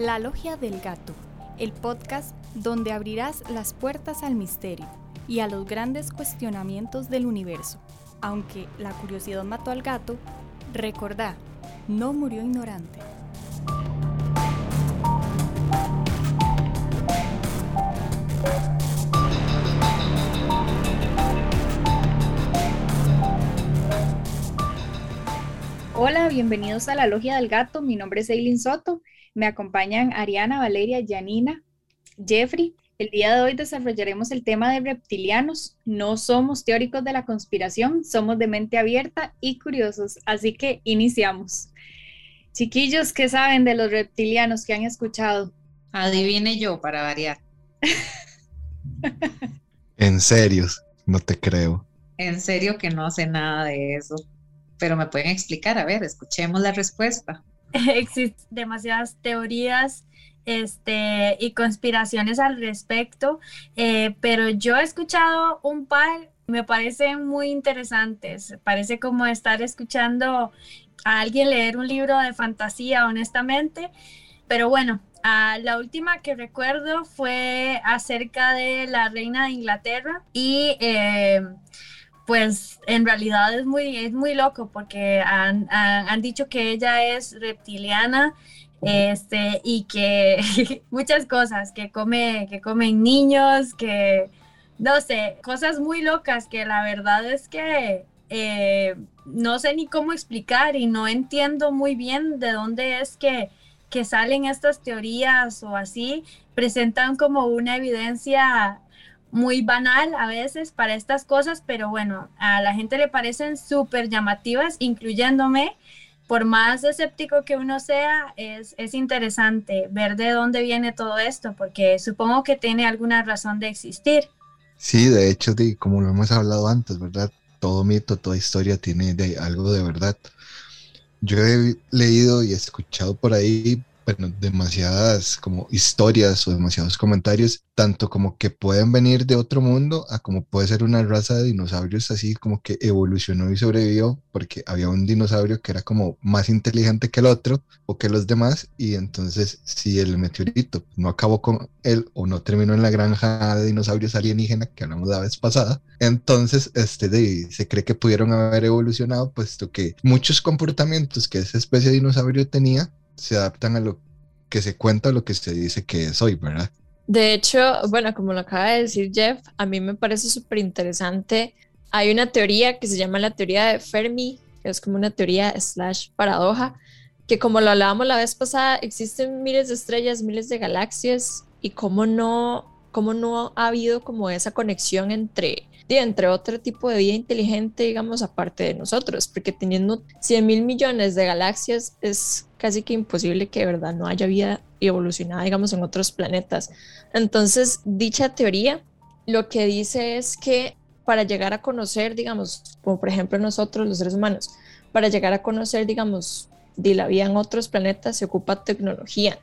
La Logia del Gato, el podcast donde abrirás las puertas al misterio y a los grandes cuestionamientos del universo. Aunque la curiosidad mató al gato, recordá, no murió ignorante. Hola, bienvenidos a la Logia del Gato. Mi nombre es Eileen Soto. Me acompañan Ariana, Valeria, Janina, Jeffrey. El día de hoy desarrollaremos el tema de reptilianos. No somos teóricos de la conspiración, somos de mente abierta y curiosos. Así que iniciamos. Chiquillos, ¿qué saben de los reptilianos que han escuchado? Adivine yo para variar. en serio, no te creo. En serio que no sé nada de eso pero me pueden explicar, a ver, escuchemos la respuesta. Existen demasiadas teorías este, y conspiraciones al respecto, eh, pero yo he escuchado un par, me parecen muy interesantes, parece como estar escuchando a alguien leer un libro de fantasía, honestamente, pero bueno, la última que recuerdo fue acerca de la reina de Inglaterra y... Eh, pues en realidad es muy, es muy loco porque han, dicho que ella es reptiliana este, y que muchas cosas, que, come, que comen niños, que no sé, cosas muy locas que la verdad es que eh, no sé ni cómo explicar y no entiendo muy bien de dónde es que, que salen estas teorías o así, presentan como una evidencia muy banal a veces para estas cosas, pero bueno, a la gente le parecen súper llamativas, incluyéndome. Por más escéptico que uno sea, es, es interesante ver de dónde viene todo esto, porque supongo que tiene alguna razón de existir. Sí, de hecho, como lo hemos hablado antes, ¿verdad? Todo mito, toda historia tiene algo de verdad. Yo he leído y escuchado por ahí bueno, demasiadas como historias o demasiados comentarios, tanto como que pueden venir de otro mundo a como puede ser una raza de dinosaurios así como que evolucionó y sobrevivió porque había un dinosaurio que era como más inteligente que el otro o que los demás y entonces si el meteorito no acabó con él o no terminó en la granja de dinosaurios alienígena que hablamos la vez pasada, entonces este de, se cree que pudieron haber evolucionado puesto que muchos comportamientos que esa especie de dinosaurio tenía se adaptan a lo que se cuenta, lo que se dice que es hoy, ¿verdad? De hecho, bueno, como lo acaba de decir Jeff, a mí me parece súper interesante. Hay una teoría que se llama la teoría de Fermi, que es como una teoría slash paradoja, que como lo hablábamos la vez pasada, existen miles de estrellas, miles de galaxias, y cómo no, cómo no ha habido como esa conexión entre entre otro tipo de vida inteligente, digamos, aparte de nosotros, porque teniendo 100 mil millones de galaxias es casi que imposible que de verdad no haya vida evolucionada, digamos, en otros planetas. Entonces, dicha teoría lo que dice es que para llegar a conocer, digamos, como por ejemplo nosotros los seres humanos, para llegar a conocer, digamos, de la vida en otros planetas se ocupa tecnología.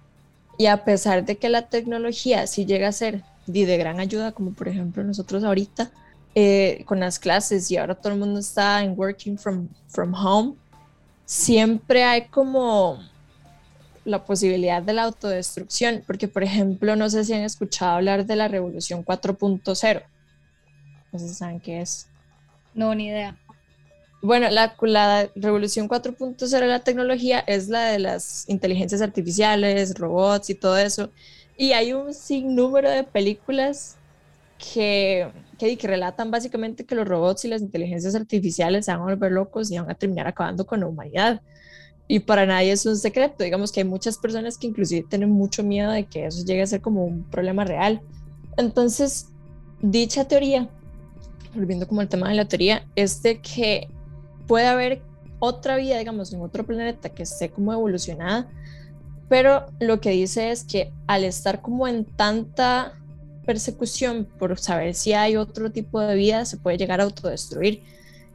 Y a pesar de que la tecnología sí llega a ser de gran ayuda, como por ejemplo nosotros ahorita, eh, con las clases y ahora todo el mundo está en working from, from home, siempre hay como la posibilidad de la autodestrucción, porque por ejemplo, no sé si han escuchado hablar de la revolución 4.0. No sé si saben qué es. No, ni idea. Bueno, la, la revolución 4.0 de la tecnología es la de las inteligencias artificiales, robots y todo eso. Y hay un sinnúmero de películas que, que, relatan básicamente que los robots y las inteligencias artificiales se van a volver locos y van a terminar acabando con la humanidad. Y para nadie es un secreto, digamos que hay muchas personas que inclusive tienen mucho miedo de que eso llegue a ser como un problema real. Entonces, dicha teoría, volviendo como el tema de la teoría, es de que puede haber otra vida, digamos, en otro planeta que esté como evolucionada, pero lo que dice es que al estar como en tanta persecución por saber si hay otro tipo de vida, se puede llegar a autodestruir,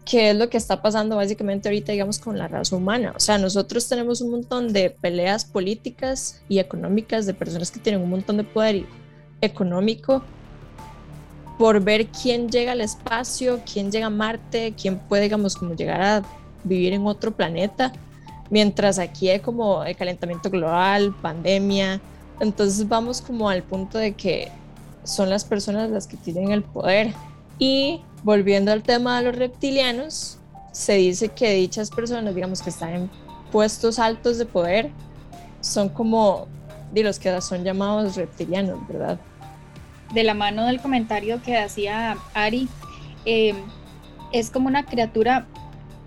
que es lo que está pasando básicamente ahorita, digamos, con la raza humana. O sea, nosotros tenemos un montón de peleas políticas y económicas de personas que tienen un montón de poder económico por ver quién llega al espacio, quién llega a Marte, quién puede, digamos, como llegar a vivir en otro planeta, mientras aquí hay como el calentamiento global, pandemia, Entonces vamos como al punto de que son las personas las que tienen el poder. Y volviendo al tema de los reptilianos, se dice que dichas personas, digamos que están en puestos altos de poder, son como de los que son llamados reptilianos, ¿verdad? De la mano del comentario que hacía Ari, eh, es como una criatura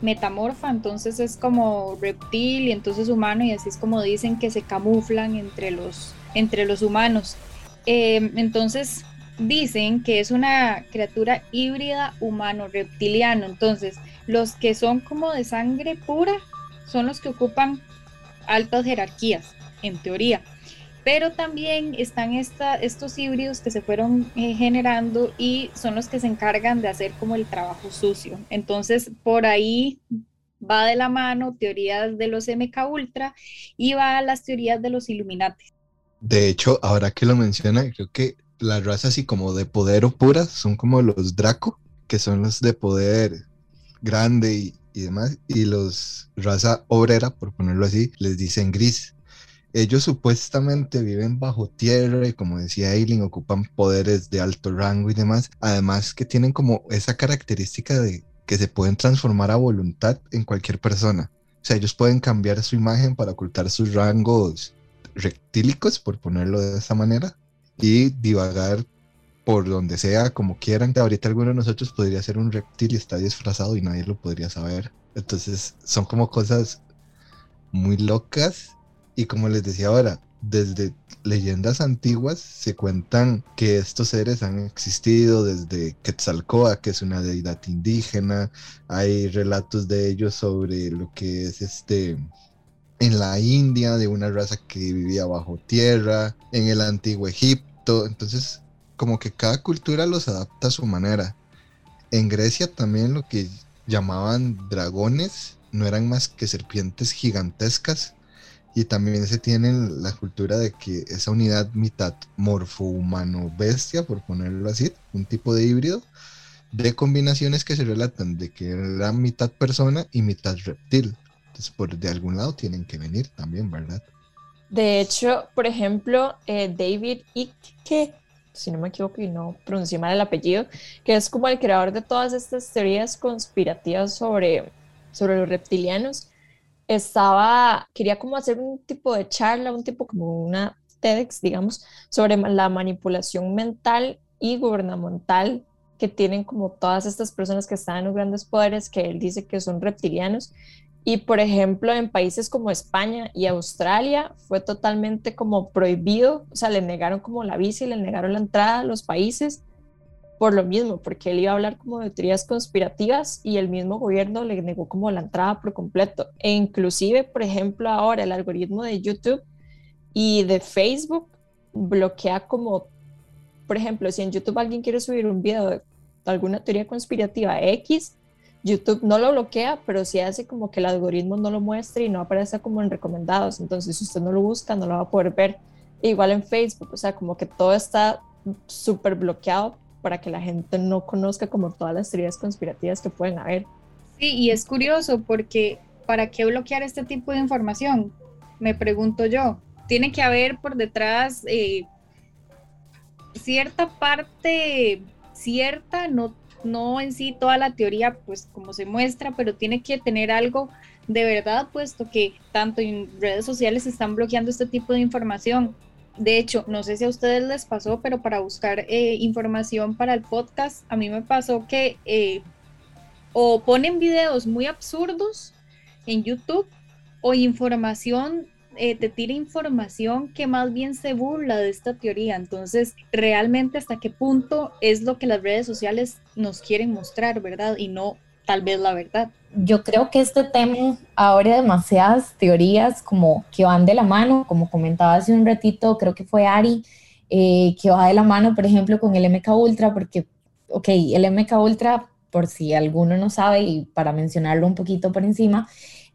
metamorfa, entonces es como reptil y entonces humano y así es como dicen que se camuflan entre los, entre los humanos. Eh, entonces dicen que es una criatura híbrida humano-reptiliano, entonces los que son como de sangre pura son los que ocupan altas jerarquías, en teoría pero también están estos híbridos que se fueron eh, generando y son los que se encargan de hacer como el trabajo sucio. Entonces, por ahí va de la mano teorías de los MK Ultra y va a las teorías de los Illuminati. De hecho, ahora que lo menciona, creo que las razas así como de poder o puras son como los Draco, que son los de poder grande y, y demás, y los raza obrera, por ponerlo así, les dicen gris ellos supuestamente viven bajo tierra y como decía Eileen, ocupan poderes de alto rango y demás. Además que tienen como esa característica de que se pueden transformar a voluntad en cualquier persona. O sea, ellos pueden cambiar su imagen para ocultar sus rangos rectílicos, por ponerlo de esa manera, y divagar por donde sea, como quieran. Ahorita alguno de nosotros podría ser un reptil y está disfrazado y nadie lo podría saber. Entonces son como cosas muy locas y como les decía ahora, desde leyendas antiguas se cuentan que estos seres han existido desde Quetzalcoatl, que es una deidad indígena. Hay relatos de ellos sobre lo que es este en la India de una raza que vivía bajo tierra, en el antiguo Egipto. Entonces, como que cada cultura los adapta a su manera. En Grecia también lo que llamaban dragones no eran más que serpientes gigantescas y también se tiene la cultura de que esa unidad mitad morfo-humano-bestia, por ponerlo así, un tipo de híbrido, de combinaciones que se relatan de que era mitad persona y mitad reptil. Entonces, por de algún lado tienen que venir también, ¿verdad? De hecho, por ejemplo, eh, David Icke, si no me equivoco y no pronuncio mal el apellido, que es como el creador de todas estas teorías conspirativas sobre, sobre los reptilianos, estaba, quería como hacer un tipo de charla, un tipo como una TEDx, digamos, sobre la manipulación mental y gubernamental que tienen como todas estas personas que están en los grandes poderes, que él dice que son reptilianos. Y por ejemplo, en países como España y Australia fue totalmente como prohibido, o sea, le negaron como la visa y le negaron la entrada a los países por lo mismo, porque él iba a hablar como de teorías conspirativas y el mismo gobierno le negó como la entrada por completo. E inclusive, por ejemplo, ahora el algoritmo de YouTube y de Facebook bloquea como, por ejemplo, si en YouTube alguien quiere subir un video de alguna teoría conspirativa X, YouTube no lo bloquea, pero sí hace como que el algoritmo no lo muestre y no aparece como en recomendados. Entonces, si usted no lo busca, no lo va a poder ver. igual en Facebook, o sea, como que todo está súper bloqueado para que la gente no conozca como todas las teorías conspirativas que pueden haber. Sí, y es curioso porque ¿para qué bloquear este tipo de información? Me pregunto yo. Tiene que haber por detrás eh, cierta parte cierta, no, no en sí toda la teoría, pues como se muestra, pero tiene que tener algo de verdad, puesto que tanto en redes sociales están bloqueando este tipo de información. De hecho, no sé si a ustedes les pasó, pero para buscar eh, información para el podcast, a mí me pasó que eh, o ponen videos muy absurdos en YouTube o información, eh, te tira información que más bien se burla de esta teoría. Entonces, realmente hasta qué punto es lo que las redes sociales nos quieren mostrar, ¿verdad? Y no tal vez la verdad. Yo creo que este tema abre demasiadas teorías como que van de la mano, como comentaba hace un ratito, creo que fue Ari, eh, que va de la mano, por ejemplo, con el MK Ultra, porque, ok, el MK Ultra, por si alguno no sabe y para mencionarlo un poquito por encima,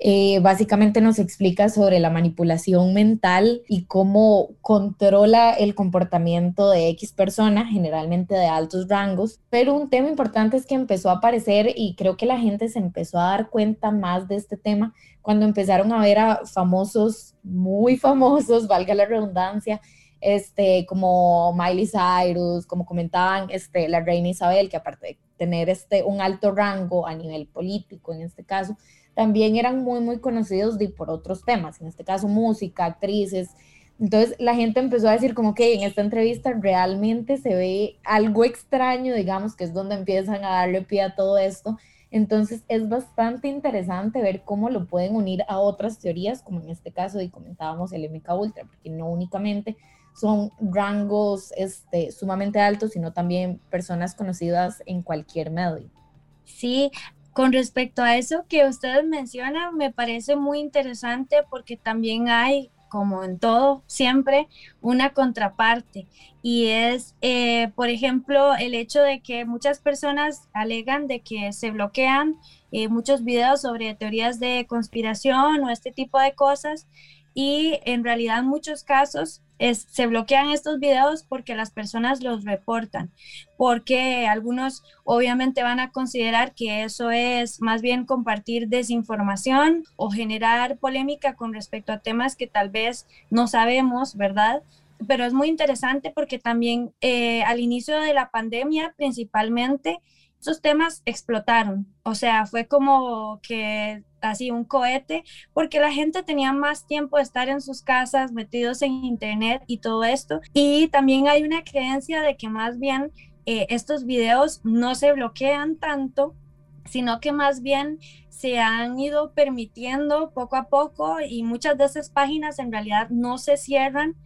eh, básicamente nos explica sobre la manipulación mental y cómo controla el comportamiento de X personas, generalmente de altos rangos. Pero un tema importante es que empezó a aparecer y creo que la gente se empezó a dar cuenta más de este tema cuando empezaron a ver a famosos, muy famosos, valga la redundancia, este, como Miley Cyrus, como comentaban este, la reina Isabel, que aparte de tener este, un alto rango a nivel político en este caso, también eran muy, muy conocidos de, por otros temas, en este caso música, actrices. Entonces la gente empezó a decir como que en esta entrevista realmente se ve algo extraño, digamos, que es donde empiezan a darle pie a todo esto. Entonces es bastante interesante ver cómo lo pueden unir a otras teorías, como en este caso y comentábamos el MK Ultra, porque no únicamente son rangos este, sumamente altos, sino también personas conocidas en cualquier medio. Sí, con respecto a eso que ustedes mencionan, me parece muy interesante porque también hay, como en todo, siempre una contraparte. Y es, eh, por ejemplo, el hecho de que muchas personas alegan de que se bloquean eh, muchos videos sobre teorías de conspiración o este tipo de cosas. Y en realidad en muchos casos se bloquean estos videos porque las personas los reportan, porque algunos obviamente van a considerar que eso es más bien compartir desinformación o generar polémica con respecto a temas que tal vez no sabemos, ¿verdad? Pero es muy interesante porque también eh, al inicio de la pandemia principalmente, esos temas explotaron. O sea, fue como que así un cohete, porque la gente tenía más tiempo de estar en sus casas, metidos en internet y todo esto. Y también hay una creencia de que más bien eh, estos videos no se bloquean tanto, sino que más bien se han ido permitiendo poco a poco y muchas de esas páginas en realidad no se cierran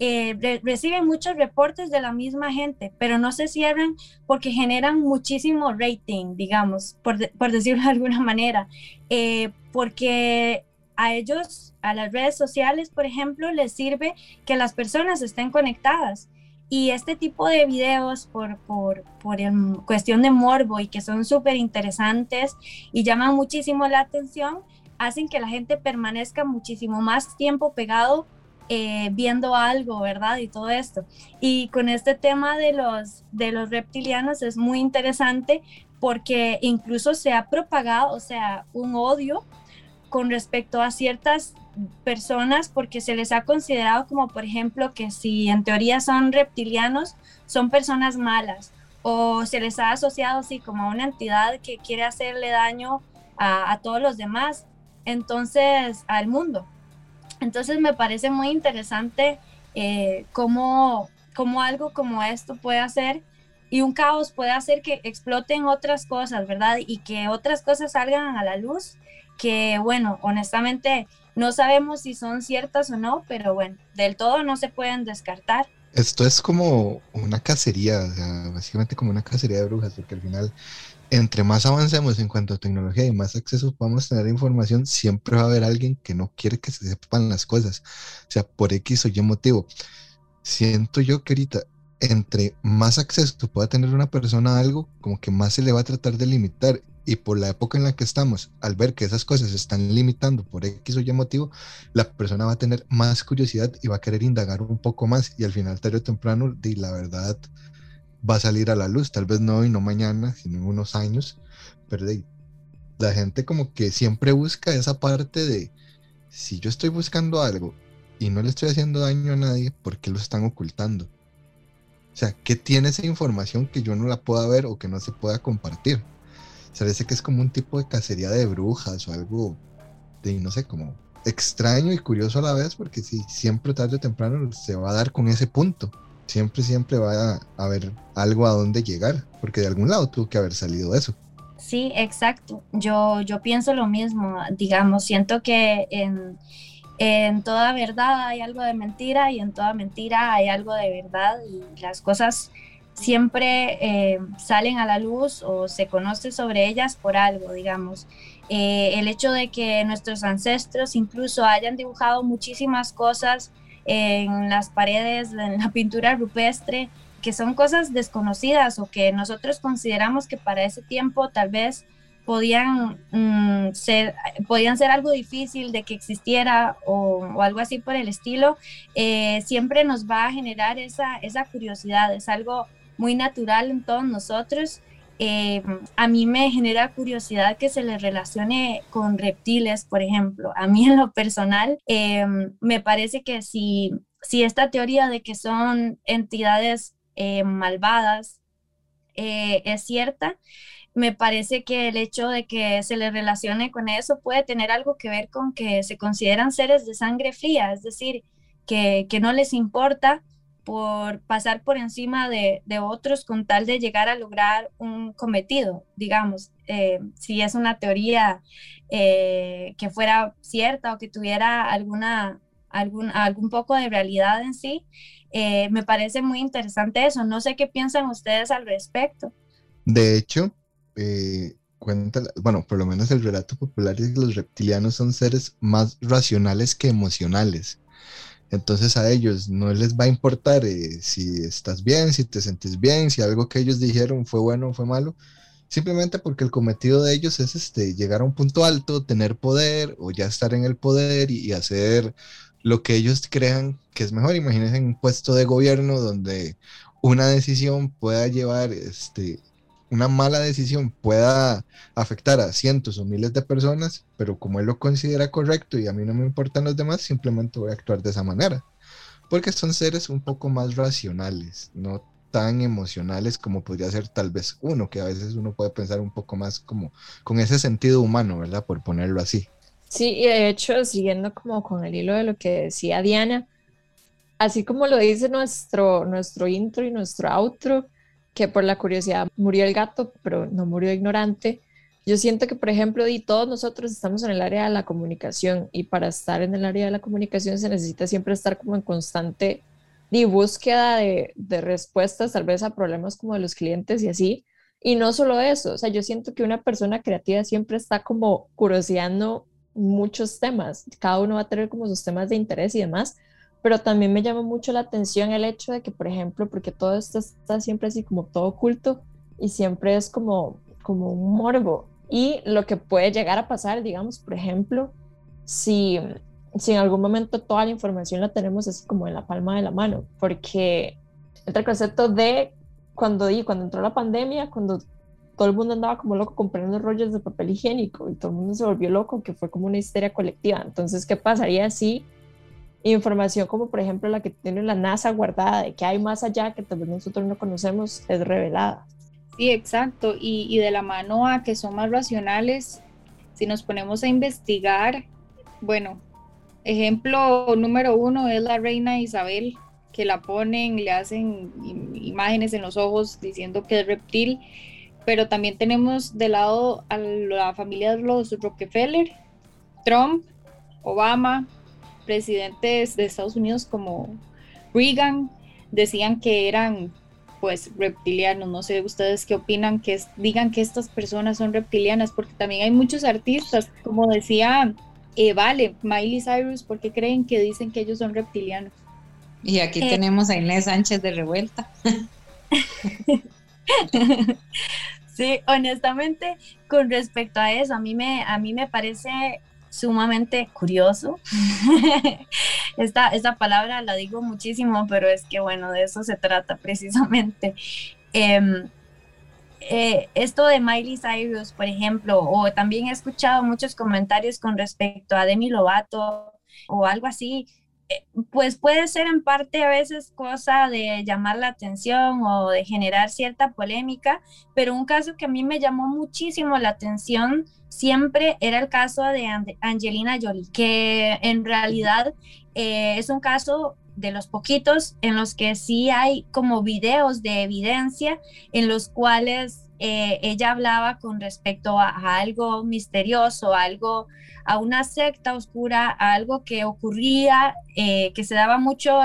eh, reciben muchos reportes de la misma gente, pero no se cierran porque generan muchísimo rating, digamos, por, decirlo de alguna manera, eh, porque a ellos, a las redes sociales, por ejemplo, les sirve que las personas estén conectadas. Y este tipo de videos, por, por, por cuestión de morbo y que son súper interesantes y llaman muchísimo la atención, hacen que la gente permanezca muchísimo más tiempo pegado eh, viendo algo, ¿verdad? Y todo esto. Y con este tema de los, de los reptilianos es muy interesante porque incluso se ha propagado, o sea, un odio con respecto a ciertas personas porque se les ha considerado como, por ejemplo, que si en teoría son reptilianos, son personas malas o se les ha asociado así como a una entidad que quiere hacerle daño a, a todos los demás, entonces al mundo. Entonces me parece muy interesante eh, cómo, algo como esto puede hacer y un caos puede hacer que exploten otras cosas, ¿verdad? Y que otras cosas salgan a la luz, que bueno, honestamente no sabemos si son ciertas o no, pero bueno, del todo no se pueden descartar. Esto es como una cacería, básicamente como una cacería de brujas, porque al final entre más avancemos en cuanto a tecnología y más acceso podamos tener información, siempre va a haber alguien que no quiere que se sepan las cosas, o sea, por X o Y motivo. Siento yo que ahorita, entre más acceso pueda tener una persona a algo, como que más se le va a tratar de limitar. Y por la época en la que estamos, al ver que esas cosas se están limitando por X o Y motivo, la persona va a tener más curiosidad y va a querer indagar un poco más. Y al final, tarde o temprano, y la verdad, va a salir a la luz, tal vez no hoy, no mañana, sino en unos años, pero la gente como que siempre busca esa parte de, si yo estoy buscando algo y no le estoy haciendo daño a nadie, ¿por qué lo están ocultando? O sea, ¿qué tiene esa información que yo no la pueda ver o que no se pueda compartir? Parece que es como un tipo de cacería de brujas o algo de, no sé, como extraño y curioso a la vez, porque si siempre tarde o temprano se va a dar con ese punto siempre, siempre va a haber algo a donde llegar, porque de algún lado tuvo que haber salido eso. Sí, exacto. Yo, yo pienso lo mismo, digamos, siento que en, en toda verdad hay algo de mentira y en toda mentira hay algo de verdad y las cosas siempre eh, salen a la luz o se conoce sobre ellas por algo, digamos. Eh, el hecho de que nuestros ancestros incluso hayan dibujado muchísimas cosas en las paredes, en la pintura rupestre, que son cosas desconocidas o que nosotros consideramos que para ese tiempo tal vez podían, mm, ser, podían ser algo difícil de que existiera o, algo así por el estilo, eh, siempre nos va a generar esa, esa curiosidad, es algo muy natural en todos nosotros eh, a mí me genera curiosidad que se le relacione con reptiles, por ejemplo. A mí en lo personal, eh, me parece que si si esta teoría de que son entidades eh, malvadas eh, es cierta, me parece que el hecho de que se le relacione con eso puede tener algo que ver con que se consideran seres de sangre fría, es decir, que, no les importa por pasar por encima de, otros con tal de llegar a lograr un cometido, digamos, eh, si es una teoría eh, que fuera cierta o que tuviera alguna, algún, algún poco de realidad en sí, eh, me parece muy interesante eso. No sé qué piensan ustedes al respecto. De hecho, cuenta, bueno, por lo menos el relato popular es que los reptilianos son seres más racionales que emocionales. Entonces a ellos no les va a importar eh, si estás bien, si te sentís bien, si algo que ellos dijeron fue bueno o fue malo, simplemente porque el cometido de ellos es este, llegar a un punto alto, tener poder o ya estar en el poder y, hacer lo que ellos crean que es mejor. Imagínense un puesto de gobierno donde una decisión pueda llevar este, una mala decisión pueda afectar a cientos o miles de personas, pero como él lo considera correcto y a mí no me importan los demás, simplemente voy a actuar de esa manera. Porque son seres un poco más racionales, no tan emocionales como podría ser tal vez uno, que a veces uno puede pensar un poco más como con ese sentido humano, ¿verdad? Por ponerlo así. Sí, y de hecho, siguiendo como con el hilo de lo que decía Diana, así como lo dice nuestro, nuestro intro y nuestro outro, que por la curiosidad murió el gato, pero no murió ignorante. Yo siento que, por ejemplo, y todos nosotros estamos en el área de la comunicación y para estar en el área de la comunicación se necesita siempre estar como en constante y búsqueda de, de respuestas tal vez a problemas como de los clientes y así. Y no solo eso, o sea, yo siento que una persona creativa siempre está como curioseando muchos temas. Cada uno va a tener como sus temas de interés y demás, pero también me llama mucho la atención el hecho de que, por ejemplo, porque todo esto está siempre así como todo oculto y siempre es como, como un morbo. Y lo que puede llegar a pasar, digamos, por ejemplo, si, si en algún momento toda la información la tenemos así como en la palma de la mano, porque el concepto de cuando, cuando entró la pandemia, cuando todo el mundo andaba como loco comprando rollos de papel higiénico y todo el mundo se volvió loco, que fue como una histeria colectiva. Entonces, ¿qué pasaría si información como por ejemplo la que tiene la NASA guardada, de que hay más allá que tal vez nosotros no conocemos, es revelada. Sí, exacto. Y, y de la mano a que son más racionales, si nos ponemos a investigar, bueno, ejemplo número uno es la reina Isabel, que la ponen, le hacen imágenes en los ojos diciendo que es reptil, pero también tenemos de lado a la familia de los Rockefeller, Trump, Obama, presidentes de Estados Unidos como Reagan decían que eran pues reptilianos. No sé ustedes qué opinan, que digan que estas personas son reptilianas, porque también hay muchos artistas, como decía eh, Vale, Miley Cyrus, ¿por qué creen que dicen que ellos son reptilianos? Y aquí eh, tenemos a Inés Sánchez de Revuelta. sí, honestamente, con respecto a eso, a mí me, a mí me parece sumamente curioso. esta, esta palabra la digo muchísimo, pero es que bueno, de eso se trata precisamente. Em, eh, esto de Miley Cyrus, por ejemplo, o también he escuchado muchos comentarios con respecto a Demi Lovato o algo así, pues puede ser en parte a veces cosa de llamar la atención o de generar cierta polémica, pero un caso que a mí me llamó muchísimo la atención siempre era el caso de Angelina Jolie, que en realidad eh, es un caso de los poquitos en los que sí hay como videos de evidencia en los cuales eh, ella hablaba con respecto a, algo misterioso, algo, a una secta oscura, a algo que ocurría, eh, que se daba mucho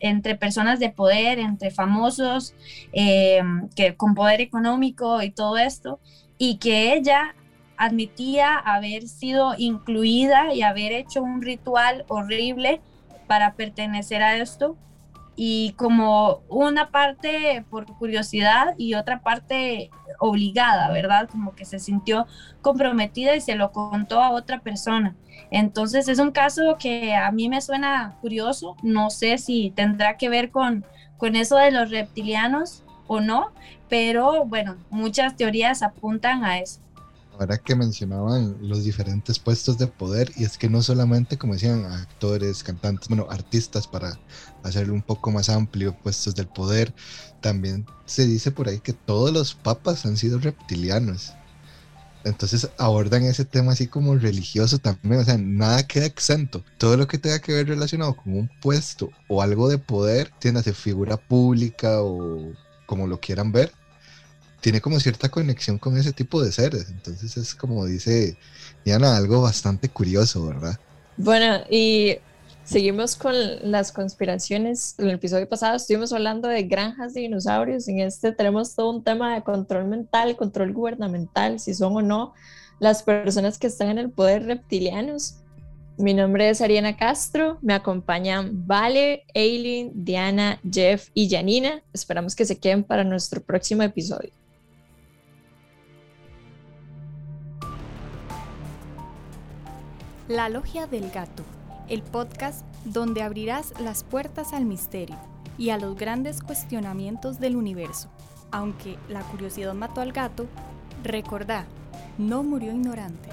entre personas de poder, entre famosos, que, con poder económico y todo esto, y que ella admitía haber sido incluida y haber hecho un ritual horrible para pertenecer a esto y como una parte por curiosidad y otra parte obligada, ¿verdad? Como que se sintió comprometida y se lo contó a otra persona. Entonces es un caso que a mí me suena curioso, no sé si tendrá que ver con, con eso de los reptilianos o no, pero bueno, muchas teorías apuntan a eso. Ahora que mencionaban los diferentes puestos de poder, y es que no solamente, como decían, actores, cantantes, bueno, artistas, para hacerlo un poco más amplio, puestos del poder, también se dice por ahí que todos los papas han sido reptilianos. Entonces abordan ese tema así como religioso también, o sea, nada queda exento. Todo lo que tenga que ver relacionado con un puesto o algo de poder, tiene figura pública o como lo quieran ver, tiene como cierta conexión con ese tipo de seres. Entonces es como dice Diana, algo bastante curioso, ¿verdad? Bueno, y seguimos con las conspiraciones. En el episodio pasado estuvimos hablando de granjas de dinosaurios. En este tenemos todo un tema de control mental, control gubernamental, si son o no las personas que están en el poder reptilianos. Mi nombre es Ariana Castro, me acompañan Vale, Eileen, Diana, Jeff y Janina. Esperamos que se queden para nuestro próximo episodio. La Logia del Gato, el podcast donde abrirás las puertas al misterio y a los grandes cuestionamientos del universo. Aunque la curiosidad mató al gato, recordá, no murió ignorante.